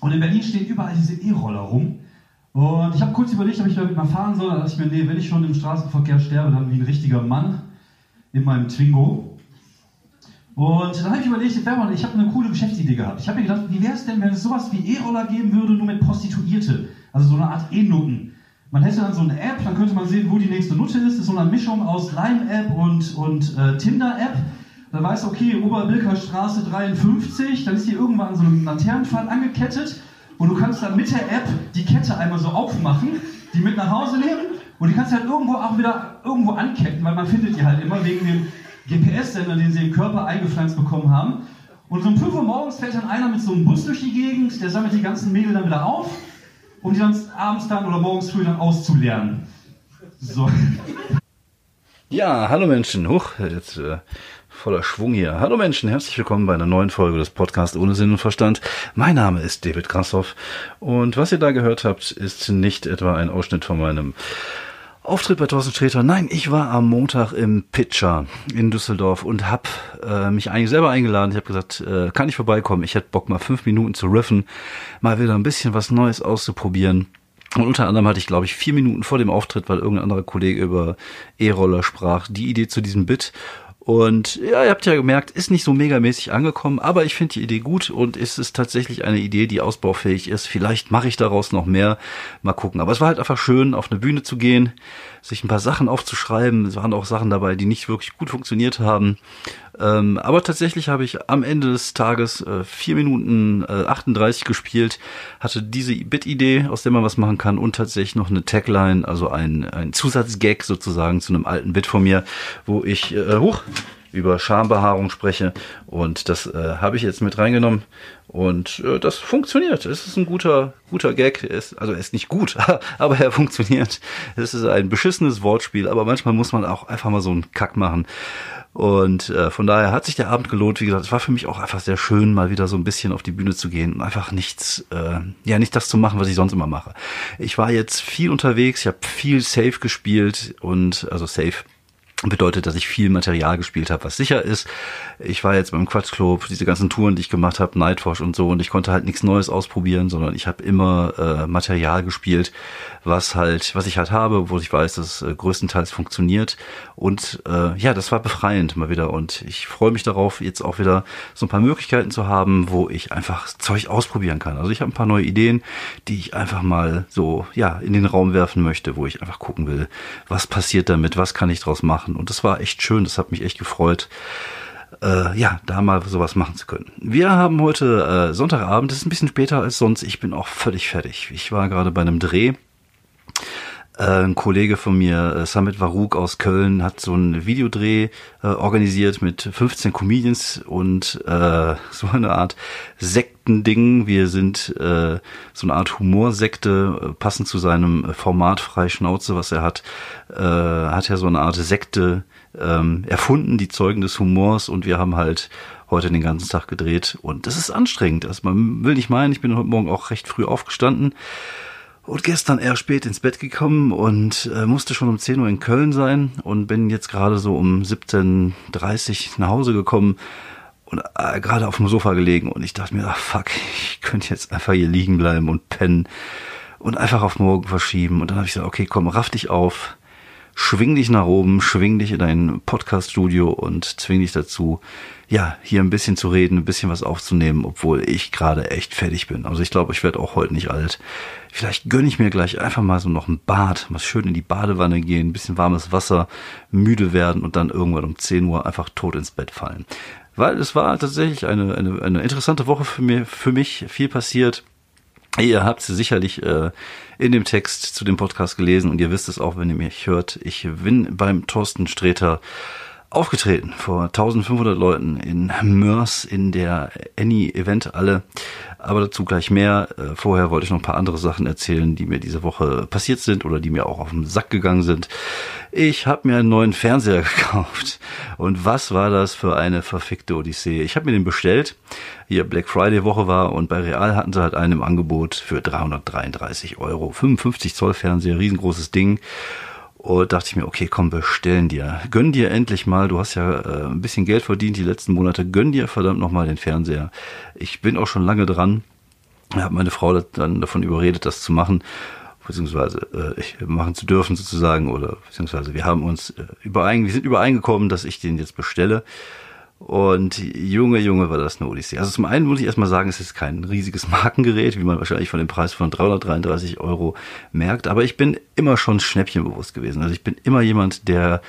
und in Berlin stehen überall diese E-Roller rum. Und ich habe kurz überlegt, ob ich damit mal fahren soll. Da dachte ich mir, nee, wenn ich schon im Straßenverkehr sterbe, dann wie ein richtiger Mann in meinem Twingo. Und dann habe ich überlegt, ich habe eine coole Geschäftsidee gehabt. Ich habe mir gedacht, wie wäre es denn, wenn es sowas wie E-Roller geben würde, nur mit Prostituierte? Also so eine Art E-Nutten. Man hätte dann so eine App, dann könnte man sehen, wo die nächste Nutte ist. Das ist so eine Mischung aus Lime-App und, und äh, Tinder-App. Dann weißt du, okay, Oberbilker Straße 53, dann ist die irgendwann an so einem Laternenpfahl angekettet und du kannst dann mit der App die Kette einmal so aufmachen, die mit nach Hause nehmen und die kannst du halt irgendwo auch wieder irgendwo anketten, weil man findet die halt immer wegen dem GPS-Sender, den sie im Körper eingepflanzt bekommen haben. Und so um 5 Uhr morgens fährt dann einer mit so einem Bus durch die Gegend, der sammelt die ganzen Mädel dann wieder auf, um die dann abends dann oder morgens früh dann auszulernen. So. Ja, hallo Menschen. Huch, jetzt äh, voller Schwung hier. Hallo Menschen, herzlich willkommen bei einer neuen Folge des Podcasts ohne Sinn und Verstand. Mein Name ist David Grassoff und was ihr da gehört habt, ist nicht etwa ein Ausschnitt von meinem Auftritt bei Thorsten Sträter. Nein, ich war am Montag im Pitcher in Düsseldorf und habe äh, mich eigentlich selber eingeladen. Ich habe gesagt, äh, kann ich vorbeikommen? Ich hätte Bock mal fünf Minuten zu riffen, mal wieder ein bisschen was Neues auszuprobieren. Und unter anderem hatte ich, glaube ich, vier Minuten vor dem Auftritt, weil irgendein anderer Kollege über E-Roller sprach, die Idee zu diesem Bit. Und ja, ihr habt ja gemerkt, ist nicht so megamäßig angekommen, aber ich finde die Idee gut und es ist tatsächlich eine Idee, die ausbaufähig ist. Vielleicht mache ich daraus noch mehr. Mal gucken. Aber es war halt einfach schön, auf eine Bühne zu gehen, sich ein paar Sachen aufzuschreiben. Es waren auch Sachen dabei, die nicht wirklich gut funktioniert haben. Ähm, aber tatsächlich habe ich am Ende des Tages äh, 4 Minuten äh, 38 gespielt, hatte diese Bit-Idee, aus der man was machen kann und tatsächlich noch eine Tagline, also ein, ein Zusatzgag sozusagen zu einem alten Bit von mir, wo ich äh, hoch über Schambehaarung spreche. Und das äh, habe ich jetzt mit reingenommen und äh, das funktioniert. Es ist ein guter guter Gag. Er ist, also er ist nicht gut, aber er funktioniert. Es ist ein beschissenes Wortspiel, aber manchmal muss man auch einfach mal so einen Kack machen. Und äh, von daher hat sich der Abend gelohnt. Wie gesagt, es war für mich auch einfach sehr schön, mal wieder so ein bisschen auf die Bühne zu gehen und einfach nichts, äh, ja, nicht das zu machen, was ich sonst immer mache. Ich war jetzt viel unterwegs, ich habe viel Safe gespielt und also Safe bedeutet, dass ich viel Material gespielt habe, was sicher ist. Ich war jetzt beim Quatsch Club, diese ganzen Touren, die ich gemacht habe, Nightwash und so, und ich konnte halt nichts Neues ausprobieren, sondern ich habe immer äh, Material gespielt, was halt, was ich halt habe, wo ich weiß, dass es äh, größtenteils funktioniert. Und äh, ja, das war befreiend mal wieder. Und ich freue mich darauf, jetzt auch wieder so ein paar Möglichkeiten zu haben, wo ich einfach Zeug ausprobieren kann. Also ich habe ein paar neue Ideen, die ich einfach mal so ja in den Raum werfen möchte, wo ich einfach gucken will, was passiert damit, was kann ich draus machen. Und das war echt schön, das hat mich echt gefreut äh, ja, da mal sowas machen zu können. Wir haben heute äh, Sonntagabend, das ist ein bisschen später als sonst. Ich bin auch völlig fertig. Ich war gerade bei einem Dreh ein Kollege von mir, äh, Samit Varouk aus Köln, hat so einen Videodreh äh, organisiert mit 15 Comedians und äh, so eine Art Sektending. Wir sind äh, so eine Art Humorsekte, äh, passend zu seinem Format Frei Schnauze, was er hat, äh, hat er so eine Art Sekte ähm, erfunden, die Zeugen des Humors und wir haben halt heute den ganzen Tag gedreht und das ist anstrengend. Also man will nicht meinen, ich bin heute Morgen auch recht früh aufgestanden und gestern eher spät ins Bett gekommen und äh, musste schon um 10 Uhr in Köln sein und bin jetzt gerade so um 17.30 Uhr nach Hause gekommen und äh, gerade auf dem Sofa gelegen und ich dachte mir, ach fuck, ich könnte jetzt einfach hier liegen bleiben und pennen und einfach auf morgen verschieben. Und dann habe ich gesagt, okay, komm, raff dich auf, schwing dich nach oben, schwing dich in dein Podcast-Studio und zwing dich dazu, ja, hier ein bisschen zu reden, ein bisschen was aufzunehmen, obwohl ich gerade echt fertig bin. Also ich glaube, ich werde auch heute nicht alt. Vielleicht gönne ich mir gleich einfach mal so noch ein Bad, mal schön in die Badewanne gehen, ein bisschen warmes Wasser, müde werden und dann irgendwann um 10 Uhr einfach tot ins Bett fallen. Weil es war tatsächlich eine, eine, eine interessante Woche für, mir, für mich, viel passiert. Ihr habt sicherlich äh, in dem Text zu dem Podcast gelesen und ihr wisst es auch, wenn ihr mich hört. Ich bin beim Thorsten Sträter aufgetreten vor 1500 Leuten in Mörs in der Any Event alle. Aber dazu gleich mehr. Äh, vorher wollte ich noch ein paar andere Sachen erzählen, die mir diese Woche passiert sind oder die mir auch auf den Sack gegangen sind. Ich habe mir einen neuen Fernseher gekauft. Und was war das für eine verfickte Odyssee? Ich habe mir den bestellt. Hier Black Friday Woche war und bei Real hatten sie halt einen im Angebot für 333 Euro. 55 Zoll Fernseher, riesengroßes Ding. Und dachte ich mir, okay, komm, bestellen dir. Gönn dir endlich mal, du hast ja äh, ein bisschen Geld verdient die letzten Monate, gönn dir verdammt nochmal den Fernseher. Ich bin auch schon lange dran. Ich habe meine Frau dann davon überredet, das zu machen beziehungsweise äh, ich, machen zu dürfen sozusagen oder beziehungsweise wir haben uns äh, überein, wir sind übereingekommen, dass ich den jetzt bestelle. Und Junge, Junge, war das eine Odyssee. Also zum einen muss ich erstmal sagen, es ist kein riesiges Markengerät, wie man wahrscheinlich von dem Preis von 333 Euro merkt. Aber ich bin immer schon schnäppchenbewusst gewesen. Also ich bin immer jemand, der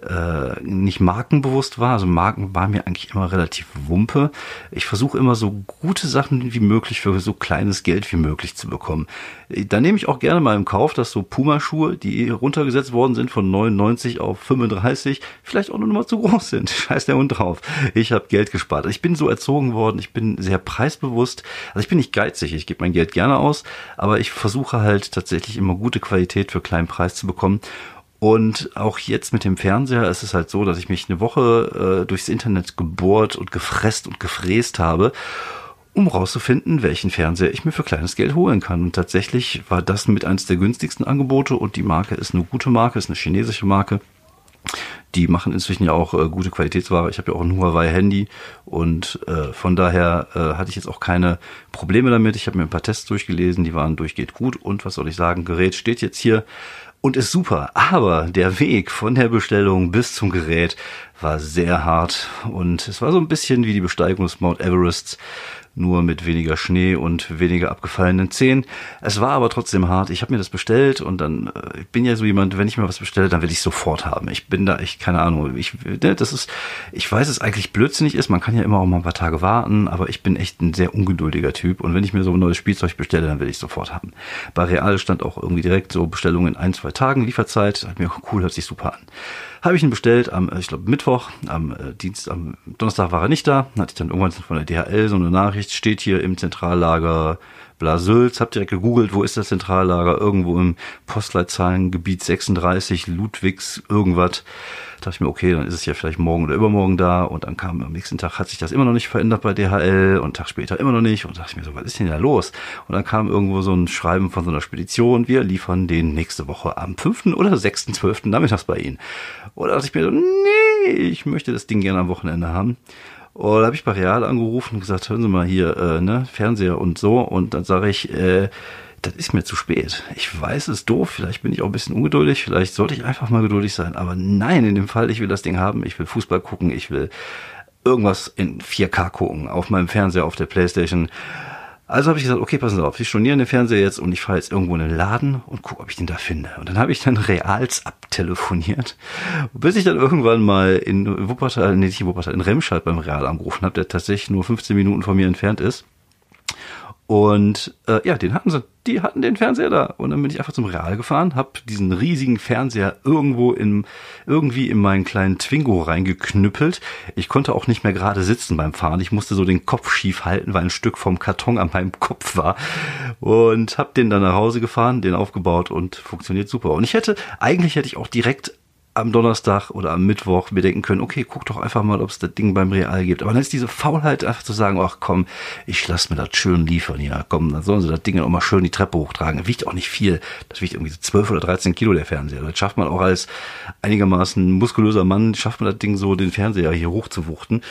äh, nicht markenbewusst war. Also Marken waren mir eigentlich immer relativ wumpe. Ich versuche immer so gute Sachen wie möglich für so kleines Geld wie möglich zu bekommen. Da nehme ich auch gerne mal im Kauf, dass so Puma-Schuhe, die runtergesetzt worden sind von 99 auf 35, vielleicht auch nur mal zu groß sind. Scheiß der Hund drauf. Ich habe Geld gespart. Ich bin so erzogen worden, ich bin sehr preisbewusst. Also ich bin nicht geizig, ich gebe mein Geld gerne aus, aber ich versuche halt tatsächlich immer gute Qualität für kleinen Preis zu bekommen. Und auch jetzt mit dem Fernseher ist es halt so, dass ich mich eine Woche äh, durchs Internet gebohrt und gefresst und gefräst habe, um rauszufinden, welchen Fernseher ich mir für kleines Geld holen kann. Und tatsächlich war das mit eines der günstigsten Angebote und die Marke ist eine gute Marke, ist eine chinesische Marke. Die machen inzwischen ja auch äh, gute Qualitätsware. Ich habe ja auch ein Huawei-Handy und äh, von daher äh, hatte ich jetzt auch keine Probleme damit. Ich habe mir ein paar Tests durchgelesen, die waren durchgeht gut und was soll ich sagen, Gerät steht jetzt hier und ist super. Aber der Weg von der Bestellung bis zum Gerät war sehr hart und es war so ein bisschen wie die Besteigung des Mount Everests nur mit weniger Schnee und weniger abgefallenen Zehen. Es war aber trotzdem hart. Ich habe mir das bestellt und dann, äh, ich bin ja so jemand, wenn ich mir was bestelle, dann will ich sofort haben. Ich bin da echt, keine Ahnung, ich, ne, das ist, ich weiß, es eigentlich blödsinnig ist, man kann ja immer auch mal ein paar Tage warten, aber ich bin echt ein sehr ungeduldiger Typ und wenn ich mir so ein neues Spielzeug bestelle, dann will ich sofort haben. Bei Real stand auch irgendwie direkt so Bestellungen in ein, zwei Tagen Lieferzeit. Hat mir cool, hört sich super an. Habe ich ihn bestellt am, äh, ich glaube, Mittwoch, am äh, Dienst, am Donnerstag war er nicht da. Hatte ich dann irgendwann von der DHL so eine Nachricht, steht hier im Zentrallager Blasülz, hab direkt gegoogelt, wo ist das Zentrallager? Irgendwo im Postleitzahlengebiet 36, Ludwigs, irgendwas dachte ich mir, okay, dann ist es ja vielleicht morgen oder übermorgen da. Und dann kam am nächsten Tag, hat sich das immer noch nicht verändert bei DHL und Tag später immer noch nicht. Und dachte ich mir so, was ist denn da los? Und dann kam irgendwo so ein Schreiben von so einer Spedition, wir liefern den nächste Woche am 5. oder 6.12. nachmittags bei Ihnen. Und da dachte ich mir so, nee, ich möchte das Ding gerne am Wochenende haben. Und da habe ich bei Real angerufen und gesagt, hören Sie mal hier, äh, ne, Fernseher und so. Und dann sage ich, äh, das ist mir zu spät. Ich weiß, es ist doof, vielleicht bin ich auch ein bisschen ungeduldig, vielleicht sollte ich einfach mal geduldig sein, aber nein, in dem Fall, ich will das Ding haben, ich will Fußball gucken, ich will irgendwas in 4K gucken, auf meinem Fernseher, auf der Playstation. Also habe ich gesagt, okay, passen Sie auf, ich storniere den Fernseher jetzt und ich fahre jetzt irgendwo in den Laden und gucke, ob ich den da finde. Und dann habe ich dann Reals abtelefoniert, bis ich dann irgendwann mal in Wuppertal, nee, nicht in Wuppertal, in Remscheid beim Real angerufen habe, der tatsächlich nur 15 Minuten von mir entfernt ist. Und äh, ja, den hatten sie, die hatten den Fernseher da. Und dann bin ich einfach zum Real gefahren, habe diesen riesigen Fernseher irgendwo in, irgendwie in meinen kleinen Twingo reingeknüppelt. Ich konnte auch nicht mehr gerade sitzen beim Fahren. Ich musste so den Kopf schief halten, weil ein Stück vom Karton an meinem Kopf war. Und habe den dann nach Hause gefahren, den aufgebaut und funktioniert super. Und ich hätte, eigentlich hätte ich auch direkt am Donnerstag oder am Mittwoch mir denken können, okay, guck doch einfach mal, ob es das Ding beim Real gibt. Aber dann ist diese Faulheit einfach zu sagen, ach komm, ich lass mir das schön liefern, ja, komm, dann sollen sie das Ding auch mal schön die Treppe hochtragen. Das wiegt auch nicht viel. Das wiegt irgendwie so 12 oder 13 Kilo der Fernseher. Das schafft man auch als einigermaßen muskulöser Mann, schafft man das Ding so, den Fernseher hier hochzuwuchten.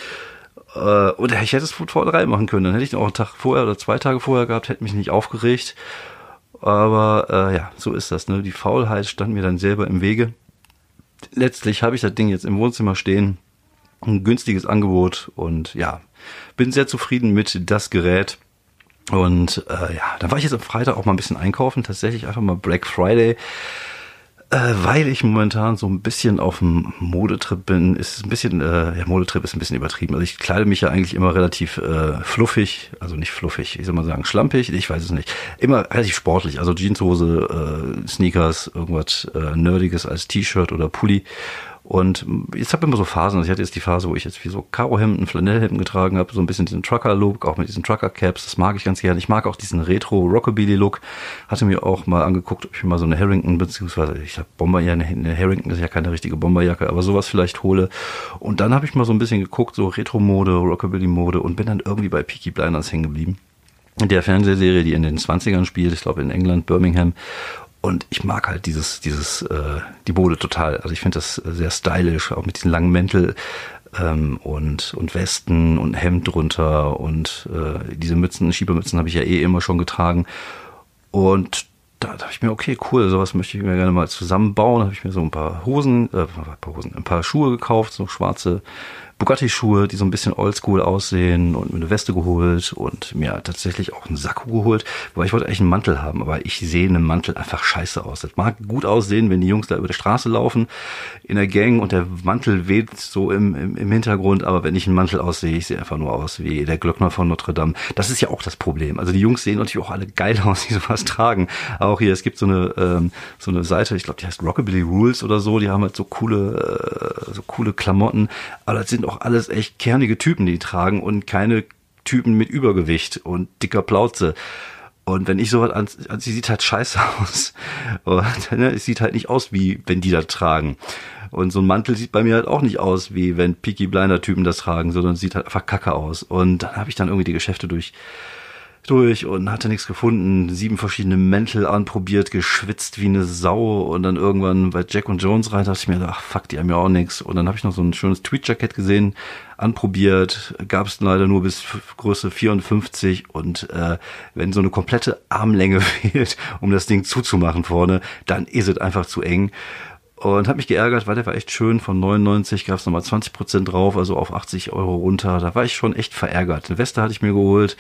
Äh, und ich hätte es vor drei machen können. Dann hätte ich den auch einen Tag vorher oder zwei Tage vorher gehabt, hätte mich nicht aufgeregt. Aber äh, ja, so ist das. Ne? Die Faulheit stand mir dann selber im Wege letztlich habe ich das Ding jetzt im Wohnzimmer stehen. Ein günstiges Angebot und ja, bin sehr zufrieden mit das Gerät. Und äh, ja, dann war ich jetzt am Freitag auch mal ein bisschen einkaufen, tatsächlich einfach mal Black Friday. Äh, weil ich momentan so ein bisschen auf dem Modetrip bin, ist ein bisschen, äh, ja, Modetrip ist ein bisschen übertrieben. Also ich kleide mich ja eigentlich immer relativ äh, fluffig, also nicht fluffig, ich soll mal sagen, schlampig, ich weiß es nicht. Immer relativ sportlich, also Jeanshose, äh, Sneakers, irgendwas äh, Nerdiges als T-Shirt oder Pulli. Und jetzt habe ich immer so Phasen. Also ich hatte jetzt die Phase, wo ich jetzt wie so Karohemden, Flanellhemden getragen habe, so ein bisschen diesen Trucker-Look, auch mit diesen Trucker-Caps. Das mag ich ganz gerne. Ich mag auch diesen Retro-Rockabilly-Look. Hatte mir auch mal angeguckt, ob ich mir mal so eine Harrington, beziehungsweise ich habe Bomber, ja, eine Harrington ist ja keine richtige Bomberjacke, aber sowas vielleicht hole. Und dann habe ich mal so ein bisschen geguckt, so Retro-Mode, Rockabilly-Mode und bin dann irgendwie bei Peaky Blinders hängen geblieben der Fernsehserie, die in den 20ern spielt, ich glaube in England, Birmingham. Und ich mag halt dieses, dieses, äh, die Bode total. Also ich finde das sehr stylisch, auch mit diesen langen Mäntel ähm, und, und Westen und Hemd drunter und äh, diese Mützen, Schiebermützen habe ich ja eh immer schon getragen. Und da dachte ich mir, okay, cool, sowas möchte ich mir gerne mal zusammenbauen. Da habe ich mir so ein paar Hosen, äh, ein paar Hosen, ein paar Schuhe gekauft, so schwarze Bugatti-Schuhe, die so ein bisschen oldschool aussehen und mir eine Weste geholt und mir tatsächlich auch einen Sakko geholt, weil ich wollte eigentlich einen Mantel haben, aber ich sehe einen Mantel einfach scheiße aus. Das mag gut aussehen, wenn die Jungs da über die Straße laufen in der Gang und der Mantel weht so im, im, im Hintergrund, aber wenn ich einen Mantel aussehe, ich sehe einfach nur aus wie der Glöckner von Notre Dame. Das ist ja auch das Problem. Also die Jungs sehen natürlich auch alle geil aus, die sowas tragen. Auch hier, es gibt so eine, ähm, so eine Seite, ich glaube, die heißt Rockabilly Rules oder so, die haben halt so coole, äh, so coole Klamotten, aber das sind auch alles echt kernige Typen, die tragen und keine Typen mit Übergewicht und dicker Plauze. Und wenn ich sowas an, an sie sieht halt scheiße aus. Und, ne, es sieht halt nicht aus, wie wenn die das tragen. Und so ein Mantel sieht bei mir halt auch nicht aus, wie wenn Peaky Blinder Typen das tragen, sondern sieht halt einfach kacke aus. Und dann habe ich dann irgendwie die Geschäfte durch durch und hatte nichts gefunden. Sieben verschiedene Mäntel anprobiert, geschwitzt wie eine Sau und dann irgendwann bei Jack und Jones rein, dachte ich mir, ach fuck, die haben ja auch nichts. Und dann habe ich noch so ein schönes Tweet-Jacket gesehen, anprobiert, gab es leider nur bis Größe 54 und äh, wenn so eine komplette Armlänge fehlt, um das Ding zuzumachen vorne, dann ist es einfach zu eng und habe mich geärgert, weil der war echt schön. Von 99 gab es nochmal 20 Prozent drauf, also auf 80 Euro runter. Da war ich schon echt verärgert. Eine Weste hatte ich mir geholt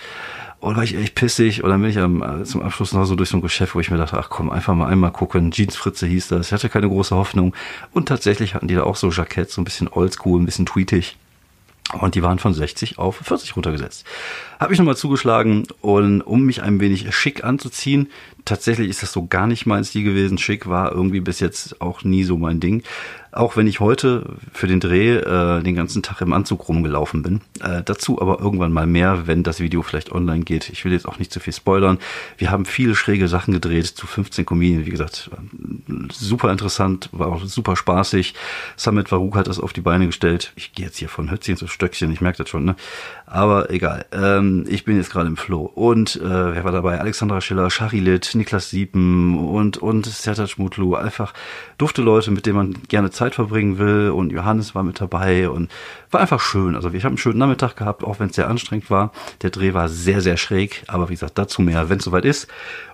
und war ich echt pissig. Und dann bin ich am, äh, zum Abschluss noch so durch so ein Geschäft, wo ich mir dachte, ach komm, einfach mal einmal gucken. Jeans Fritze hieß das. Ich hatte keine große Hoffnung. Und tatsächlich hatten die da auch so Jacketts, so ein bisschen oldschool, ein bisschen tweetig. Und die waren von 60 auf 40 runtergesetzt. Habe ich nochmal zugeschlagen und um mich ein wenig schick anzuziehen. Tatsächlich ist das so gar nicht mein Stil gewesen. Schick war irgendwie bis jetzt auch nie so mein Ding. Auch wenn ich heute für den Dreh äh, den ganzen Tag im Anzug rumgelaufen bin. Äh, dazu aber irgendwann mal mehr, wenn das Video vielleicht online geht. Ich will jetzt auch nicht zu viel spoilern. Wir haben viele schräge Sachen gedreht zu 15 Comedien. Wie gesagt, super interessant, war auch super spaßig. Summit Varuk hat das auf die Beine gestellt. Ich gehe jetzt hier von Hötzchen zu Stöckchen, ich merke das schon, ne? Aber egal. Ähm, ich bin jetzt gerade im Flow. Und äh, wer war dabei? Alexandra Schiller, Charilit, Niklas Siepen und, und Sertac Mutlu. Einfach dufte Leute, mit denen man gerne Zeit verbringen will. Und Johannes war mit dabei und war einfach schön. Also ich habe einen schönen Nachmittag gehabt, auch wenn es sehr anstrengend war. Der Dreh war sehr, sehr schräg. Aber wie gesagt, dazu mehr, wenn es soweit ist.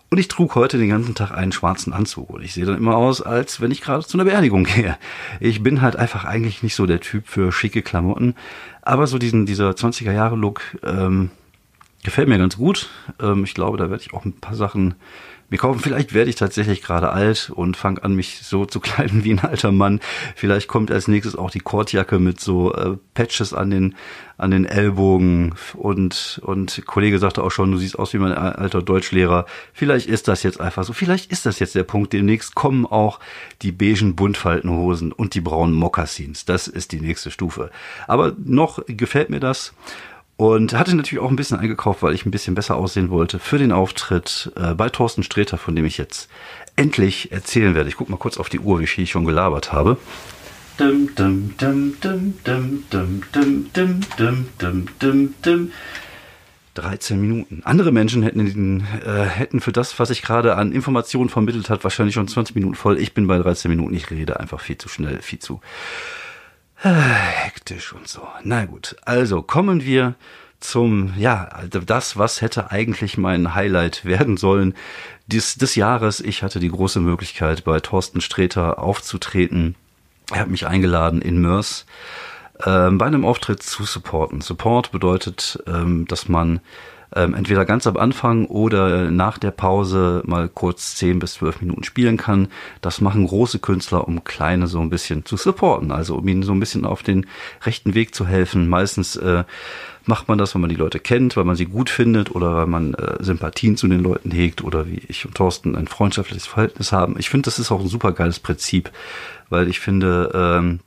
Und ich trug heute den ganzen Tag einen schwarzen Anzug und ich sehe dann immer aus, als wenn ich gerade zu einer Beerdigung gehe. Ich bin halt einfach eigentlich nicht so der Typ für schicke Klamotten, aber so diesen dieser 20er Jahre Look ähm, gefällt mir ganz gut. Ähm, ich glaube, da werde ich auch ein paar Sachen mir kaufen. Vielleicht werde ich tatsächlich gerade alt und fange an, mich so zu kleiden wie ein alter Mann. Vielleicht kommt als nächstes auch die Kordjacke mit so äh, Patches an den an den Ellbogen und und Kollege sagte auch schon, du siehst aus wie mein alter Deutschlehrer. Vielleicht ist das jetzt einfach so. Vielleicht ist das jetzt der Punkt. Demnächst kommen auch die beigen Buntfaltenhosen und die braunen Mokassins. Das ist die nächste Stufe. Aber noch gefällt mir das. Und hatte natürlich auch ein bisschen eingekauft, weil ich ein bisschen besser aussehen wollte für den Auftritt äh, bei Thorsten Sträter, von dem ich jetzt endlich erzählen werde. Ich guck mal kurz auf die Uhr, wie viel ich schon gelabert habe. Dum, dum, dum, dum, dum, dum, dum, dum, dum, dum, dum, dum. 13 Minuten. Andere Menschen hätten, äh, hätten für das, was ich gerade an Informationen vermittelt hat, wahrscheinlich schon 20 Minuten voll. Ich bin bei 13 Minuten. Ich rede einfach viel zu schnell, viel zu Hektisch und so. Na gut, also kommen wir zum, ja, also das, was hätte eigentlich mein Highlight werden sollen des, des Jahres. Ich hatte die große Möglichkeit, bei Thorsten Sträter aufzutreten. Er hat mich eingeladen in Mörs ähm, bei einem Auftritt zu supporten. Support bedeutet, ähm, dass man ähm, entweder ganz am Anfang oder nach der Pause mal kurz 10 bis 12 Minuten spielen kann. Das machen große Künstler, um kleine so ein bisschen zu supporten, also um ihnen so ein bisschen auf den rechten Weg zu helfen. Meistens äh, macht man das, wenn man die Leute kennt, weil man sie gut findet oder weil man äh, Sympathien zu den Leuten hegt oder wie ich und Thorsten ein freundschaftliches Verhältnis haben. Ich finde, das ist auch ein super geiles Prinzip, weil ich finde, ähm,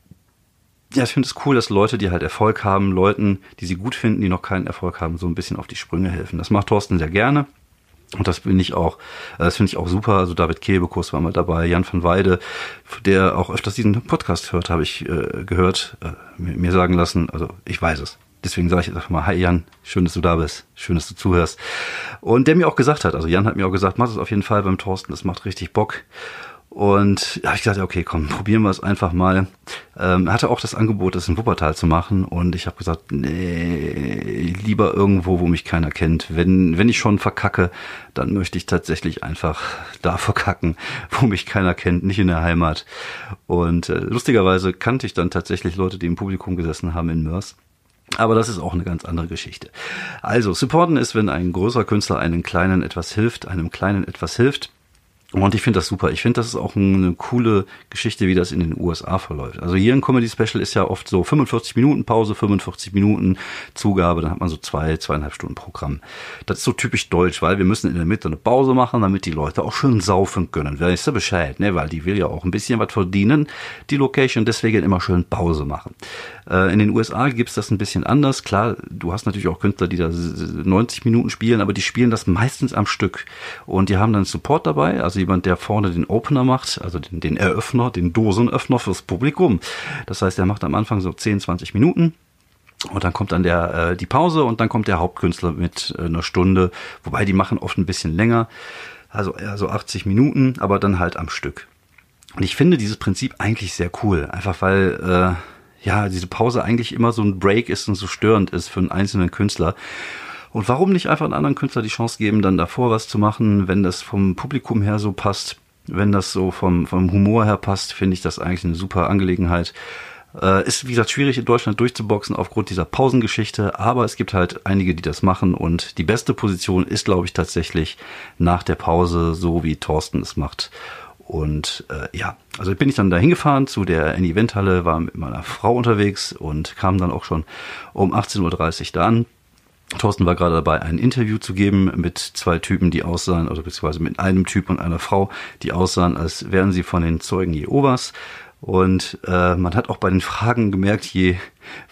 ja, ich finde es cool, dass Leute, die halt Erfolg haben, Leuten, die sie gut finden, die noch keinen Erfolg haben, so ein bisschen auf die Sprünge helfen. Das macht Thorsten sehr gerne. Und das finde ich auch, äh, das finde ich auch super. Also David Kebekus war mal dabei, Jan van Weide, der auch öfters diesen Podcast hört, habe ich äh, gehört, äh, mir sagen lassen. Also ich weiß es. deswegen sage ich jetzt einfach mal, hi Jan, schön, dass du da bist, schön, dass du zuhörst. Und der mir auch gesagt hat, also Jan hat mir auch gesagt, mach das auf jeden Fall beim Thorsten, das macht richtig Bock. Und da habe ich gesagt, okay, komm, probieren wir es einfach mal. Ähm, er hatte auch das Angebot, das in Wuppertal zu machen. Und ich habe gesagt, nee, lieber irgendwo, wo mich keiner kennt. Wenn, wenn ich schon verkacke, dann möchte ich tatsächlich einfach da verkacken, wo mich keiner kennt, nicht in der Heimat. Und äh, lustigerweise kannte ich dann tatsächlich Leute, die im Publikum gesessen haben in Mörs. Aber das ist auch eine ganz andere Geschichte. Also, supporten ist, wenn ein größerer Künstler einem kleinen etwas hilft, einem kleinen etwas hilft. Und ich finde das super. Ich finde, das ist auch eine coole Geschichte, wie das in den USA verläuft. Also hier ein Comedy Special ist ja oft so 45 Minuten Pause, 45 Minuten Zugabe, dann hat man so zwei, zweieinhalb Stunden Programm. Das ist so typisch deutsch, weil wir müssen in der Mitte eine Pause machen, damit die Leute auch schön saufen können. Weißt du Bescheid, ne? Weil die will ja auch ein bisschen was verdienen, die Location, deswegen immer schön Pause machen. Äh, in den USA gibt's das ein bisschen anders. Klar, du hast natürlich auch Künstler, die da 90 Minuten spielen, aber die spielen das meistens am Stück. Und die haben dann Support dabei, also jemand, der vorne den Opener macht, also den, den Eröffner, den Dosenöffner fürs Publikum. Das heißt, er macht am Anfang so 10, 20 Minuten. Und dann kommt dann der äh, die Pause und dann kommt der Hauptkünstler mit äh, einer Stunde, wobei die machen oft ein bisschen länger, also eher so 80 Minuten, aber dann halt am Stück. Und ich finde dieses Prinzip eigentlich sehr cool, einfach weil äh, ja, diese Pause eigentlich immer so ein Break ist und so störend ist für einen einzelnen Künstler. Und warum nicht einfach einen anderen Künstler die Chance geben, dann davor was zu machen, wenn das vom Publikum her so passt, wenn das so vom, vom Humor her passt, finde ich das eigentlich eine super Angelegenheit. Äh, ist, wie gesagt, schwierig in Deutschland durchzuboxen aufgrund dieser Pausengeschichte, aber es gibt halt einige, die das machen und die beste Position ist, glaube ich, tatsächlich nach der Pause, so wie Thorsten es macht. Und äh, ja, also bin ich dann da hingefahren zu der Eventhalle, war mit meiner Frau unterwegs und kam dann auch schon um 18.30 Uhr da an. Thorsten war gerade dabei, ein Interview zu geben mit zwei Typen, die aussahen, oder beziehungsweise mit einem Typ und einer Frau, die aussahen, als wären sie von den Zeugen Jehovas. Und äh, man hat auch bei den Fragen gemerkt, je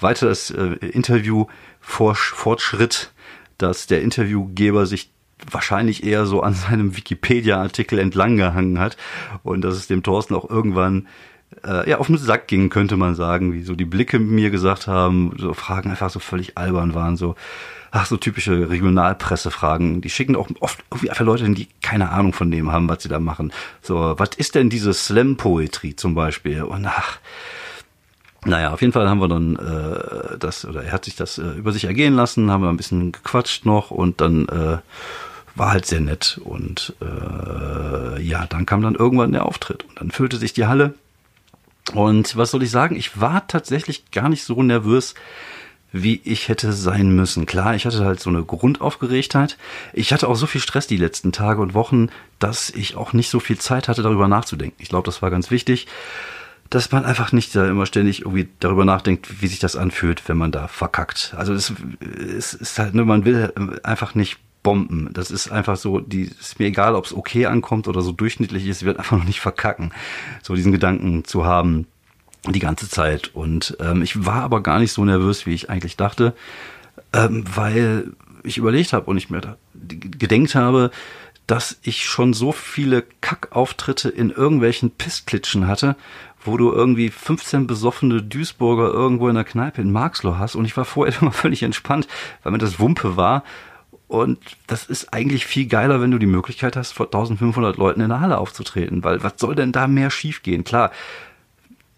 weiter das äh, Interview fortschritt, dass der Interviewgeber sich wahrscheinlich eher so an seinem Wikipedia-Artikel entlang gehangen hat und dass es dem Thorsten auch irgendwann äh, ja auf den Sack ging, könnte man sagen, wie so die Blicke mir gesagt haben, so Fragen einfach so völlig albern waren, so ach so typische Regionalpressefragen. Die schicken auch oft irgendwie einfach Leute, die keine Ahnung von dem haben, was sie da machen. So, was ist denn diese Slam-Poetry zum Beispiel? Und ach, naja, auf jeden Fall haben wir dann äh, das, oder er hat sich das äh, über sich ergehen lassen, haben wir ein bisschen gequatscht noch und dann äh, war halt sehr nett. Und äh, ja, dann kam dann irgendwann der Auftritt und dann füllte sich die Halle. Und was soll ich sagen? Ich war tatsächlich gar nicht so nervös, wie ich hätte sein müssen. Klar, ich hatte halt so eine Grundaufgeregtheit. Ich hatte auch so viel Stress die letzten Tage und Wochen, dass ich auch nicht so viel Zeit hatte, darüber nachzudenken. Ich glaube, das war ganz wichtig, dass man einfach nicht da immer ständig irgendwie darüber nachdenkt, wie sich das anfühlt, wenn man da verkackt. Also es, es ist halt nur, man will einfach nicht bomben. Das ist einfach so, die ist mir egal, ob es okay ankommt oder so durchschnittlich ist, wird einfach noch nicht verkacken. So diesen Gedanken zu haben die ganze Zeit. Und ähm, ich war aber gar nicht so nervös, wie ich eigentlich dachte, ähm, weil ich überlegt habe und ich mir gedenkt habe, dass ich schon so viele Kackauftritte in irgendwelchen Pissklitschen hatte, wo du irgendwie 15 besoffene Duisburger irgendwo in der Kneipe in Marxloh hast und ich war vorher immer völlig entspannt, weil mir das Wumpe war und das ist eigentlich viel geiler, wenn du die Möglichkeit hast, vor 1500 Leuten in der Halle aufzutreten, weil was soll denn da mehr schiefgehen? Klar,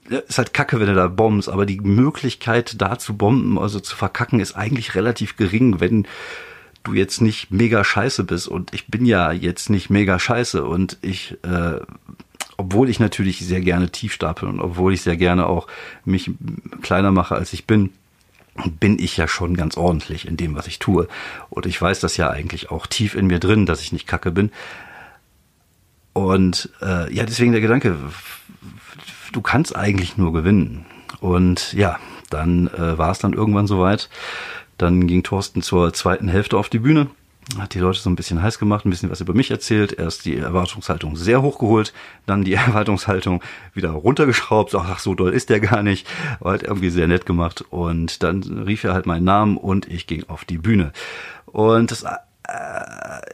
ist halt kacke, wenn du da bombst, aber die Möglichkeit da zu bomben, also zu verkacken, ist eigentlich relativ gering, wenn du jetzt nicht mega scheiße bist. Und ich bin ja jetzt nicht mega scheiße und ich, äh, obwohl ich natürlich sehr gerne tief stapel und obwohl ich sehr gerne auch mich kleiner mache, als ich bin, bin ich ja schon ganz ordentlich in dem, was ich tue. Und ich weiß das ja eigentlich auch tief in mir drin, dass ich nicht kacke bin. Und äh, ja, deswegen der Gedanke, du kannst eigentlich nur gewinnen. Und ja, dann äh, war es dann irgendwann soweit. Dann ging Thorsten zur zweiten Hälfte auf die Bühne hat die Leute so ein bisschen heiß gemacht, ein bisschen was über mich erzählt, erst die Erwartungshaltung sehr hochgeholt, dann die Erwartungshaltung wieder runtergeschraubt, ach so doll ist der gar nicht, aber hat irgendwie sehr nett gemacht und dann rief er halt meinen Namen und ich ging auf die Bühne. Und das, äh,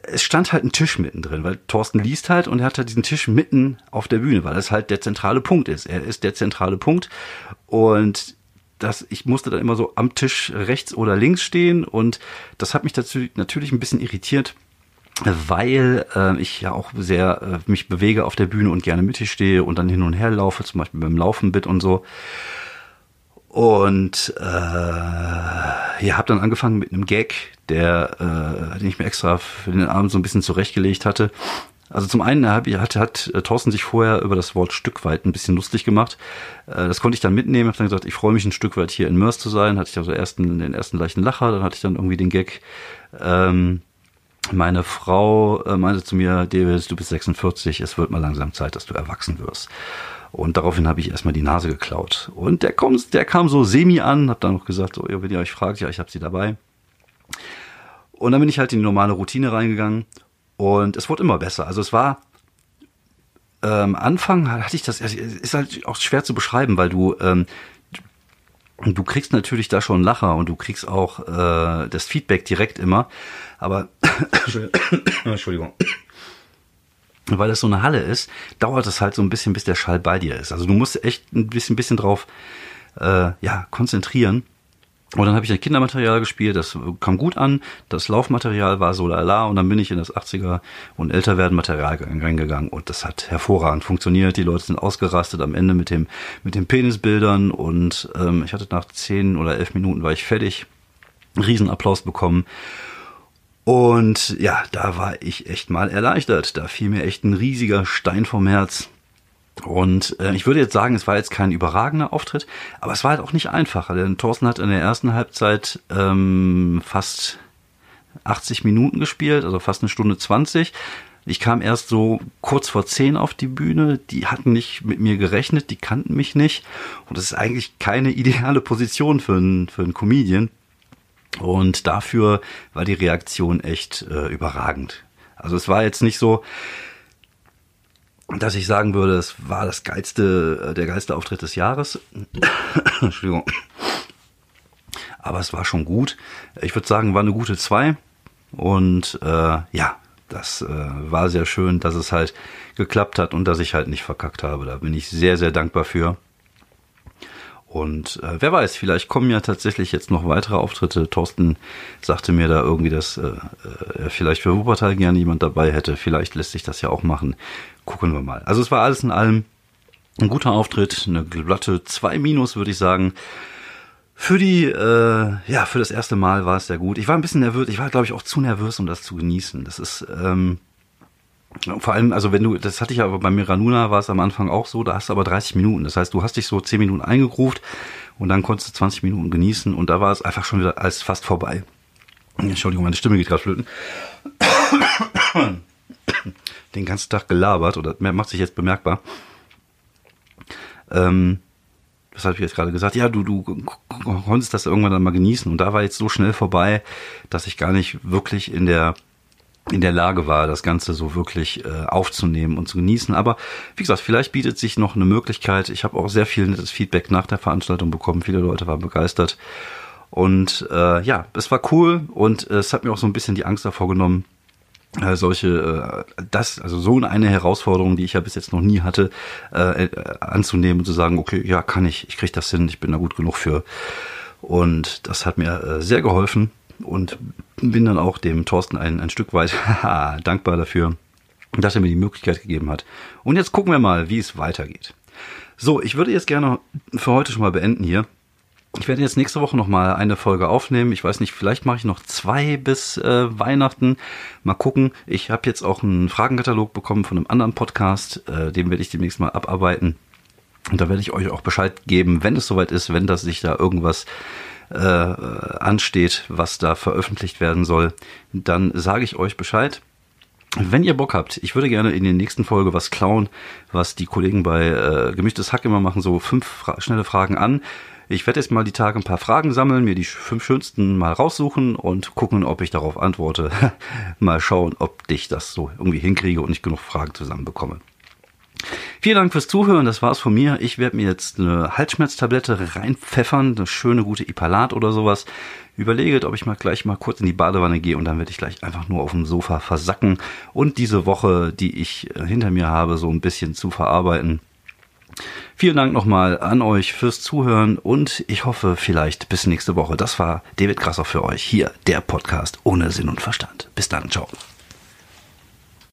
es stand halt ein Tisch mittendrin, weil Thorsten liest halt und er hat halt diesen Tisch mitten auf der Bühne, weil das halt der zentrale Punkt ist. Er ist der zentrale Punkt und dass ich musste dann immer so am Tisch rechts oder links stehen und das hat mich dazu natürlich ein bisschen irritiert, weil äh, ich ja auch sehr äh, mich bewege auf der Bühne und gerne mittig stehe und dann hin und her laufe, zum Beispiel beim Laufenbit und so. Und äh, ja, habe dann angefangen mit einem Gag, der, äh, den ich mir extra für den Abend so ein bisschen zurechtgelegt hatte. Also zum einen hat, hat, hat äh, Thorsten sich vorher über das Wort Stück weit ein bisschen lustig gemacht. Äh, das konnte ich dann mitnehmen, habe dann gesagt, ich freue mich ein Stück weit hier in Mörs zu sein. Hatte ich also ersten, den ersten leichten Lacher, dann hatte ich dann irgendwie den Gag. Ähm, meine Frau äh, meinte zu mir, David, du bist 46, es wird mal langsam Zeit, dass du erwachsen wirst. Und daraufhin habe ich erstmal die Nase geklaut. Und der, kommt, der kam so semi an, habe dann noch gesagt, so, wenn ihr euch fragt, ja, ich habe sie dabei. Und dann bin ich halt in die normale Routine reingegangen und es wurde immer besser. Also es war ähm, Anfang hatte ich das, ist halt auch schwer zu beschreiben, weil du ähm, du kriegst natürlich da schon Lacher und du kriegst auch äh, das Feedback direkt immer. Aber Entschuldigung. Weil das so eine Halle ist, dauert es halt so ein bisschen, bis der Schall bei dir ist. Also du musst echt ein bisschen, bisschen drauf äh, ja, konzentrieren. Und dann habe ich ein Kindermaterial gespielt, das kam gut an, das Laufmaterial war so lala und dann bin ich in das 80er und älter werden Material reingegangen und das hat hervorragend funktioniert. Die Leute sind ausgerastet am Ende mit dem mit den Penisbildern und ähm, ich hatte nach zehn oder elf Minuten war ich fertig, Riesenapplaus bekommen und ja, da war ich echt mal erleichtert. Da fiel mir echt ein riesiger Stein vom Herz. Und äh, ich würde jetzt sagen, es war jetzt kein überragender Auftritt, aber es war halt auch nicht einfacher, denn Thorsten hat in der ersten Halbzeit ähm, fast 80 Minuten gespielt, also fast eine Stunde 20. Ich kam erst so kurz vor 10 auf die Bühne, die hatten nicht mit mir gerechnet, die kannten mich nicht und das ist eigentlich keine ideale Position für einen, für einen Comedian. Und dafür war die Reaktion echt äh, überragend. Also es war jetzt nicht so, dass ich sagen würde, es war das geilste, äh, der geilste Auftritt des Jahres. Entschuldigung. Aber es war schon gut. Ich würde sagen, war eine gute zwei. Und äh, ja, das äh, war sehr schön, dass es halt geklappt hat und dass ich halt nicht verkackt habe. Da bin ich sehr, sehr dankbar für. Und äh, wer weiß, vielleicht kommen ja tatsächlich jetzt noch weitere Auftritte. Thorsten sagte mir da irgendwie, dass äh, er vielleicht für Wuppertal gerne jemand dabei hätte. Vielleicht lässt sich das ja auch machen. Gucken wir mal. Also es war alles in allem ein guter Auftritt, eine glatte 2 Minus, würde ich sagen. Für die, äh, ja, für das erste Mal war es sehr gut. Ich war ein bisschen nervös. Ich war, glaube ich, auch zu nervös, um das zu genießen. Das ist, ähm, vor allem, also wenn du, das hatte ich aber bei Miranuna war es am Anfang auch so, da hast du aber 30 Minuten. Das heißt, du hast dich so 10 Minuten eingegruft und dann konntest du 20 Minuten genießen und da war es einfach schon wieder alles fast vorbei. Entschuldigung, meine Stimme geht gerade flöten. Den ganzen Tag gelabert oder macht sich jetzt bemerkbar. Ähm, was habe ich jetzt gerade gesagt? Ja, du, du konntest das irgendwann dann mal genießen und da war jetzt so schnell vorbei, dass ich gar nicht wirklich in der in der Lage war, das Ganze so wirklich äh, aufzunehmen und zu genießen. Aber wie gesagt, vielleicht bietet sich noch eine Möglichkeit. Ich habe auch sehr viel nettes Feedback nach der Veranstaltung bekommen. Viele Leute waren begeistert. Und äh, ja, es war cool und äh, es hat mir auch so ein bisschen die Angst davor genommen, äh, solche, äh, das, also so eine Herausforderung, die ich ja bis jetzt noch nie hatte, äh, äh, anzunehmen und zu sagen, okay, ja, kann ich, ich kriege das hin, ich bin da gut genug für. Und das hat mir äh, sehr geholfen und bin dann auch dem Thorsten ein, ein Stück weit dankbar dafür, dass er mir die Möglichkeit gegeben hat. Und jetzt gucken wir mal, wie es weitergeht. So, ich würde jetzt gerne für heute schon mal beenden hier. Ich werde jetzt nächste Woche noch mal eine Folge aufnehmen. Ich weiß nicht, vielleicht mache ich noch zwei bis äh, Weihnachten. Mal gucken. Ich habe jetzt auch einen Fragenkatalog bekommen von einem anderen Podcast. Äh, den werde ich demnächst mal abarbeiten. Und da werde ich euch auch Bescheid geben, wenn es soweit ist, wenn das sich da irgendwas äh, ansteht, was da veröffentlicht werden soll, dann sage ich euch Bescheid. Wenn ihr Bock habt, ich würde gerne in der nächsten Folge was klauen, was die Kollegen bei äh, Gemischtes Hack immer machen, so fünf fra schnelle Fragen an. Ich werde jetzt mal die Tage ein paar Fragen sammeln, mir die fünf schönsten mal raussuchen und gucken, ob ich darauf antworte. mal schauen, ob ich das so irgendwie hinkriege und ich genug Fragen zusammenbekomme. Vielen Dank fürs Zuhören, das war's von mir. Ich werde mir jetzt eine Halsschmerztablette reinpfeffern, eine schöne gute Ipalat oder sowas. Überleget, ob ich mal gleich mal kurz in die Badewanne gehe und dann werde ich gleich einfach nur auf dem Sofa versacken und diese Woche, die ich äh, hinter mir habe, so ein bisschen zu verarbeiten. Vielen Dank nochmal an euch fürs Zuhören und ich hoffe vielleicht bis nächste Woche. Das war David Grassoff für euch hier, der Podcast ohne Sinn und Verstand. Bis dann, ciao.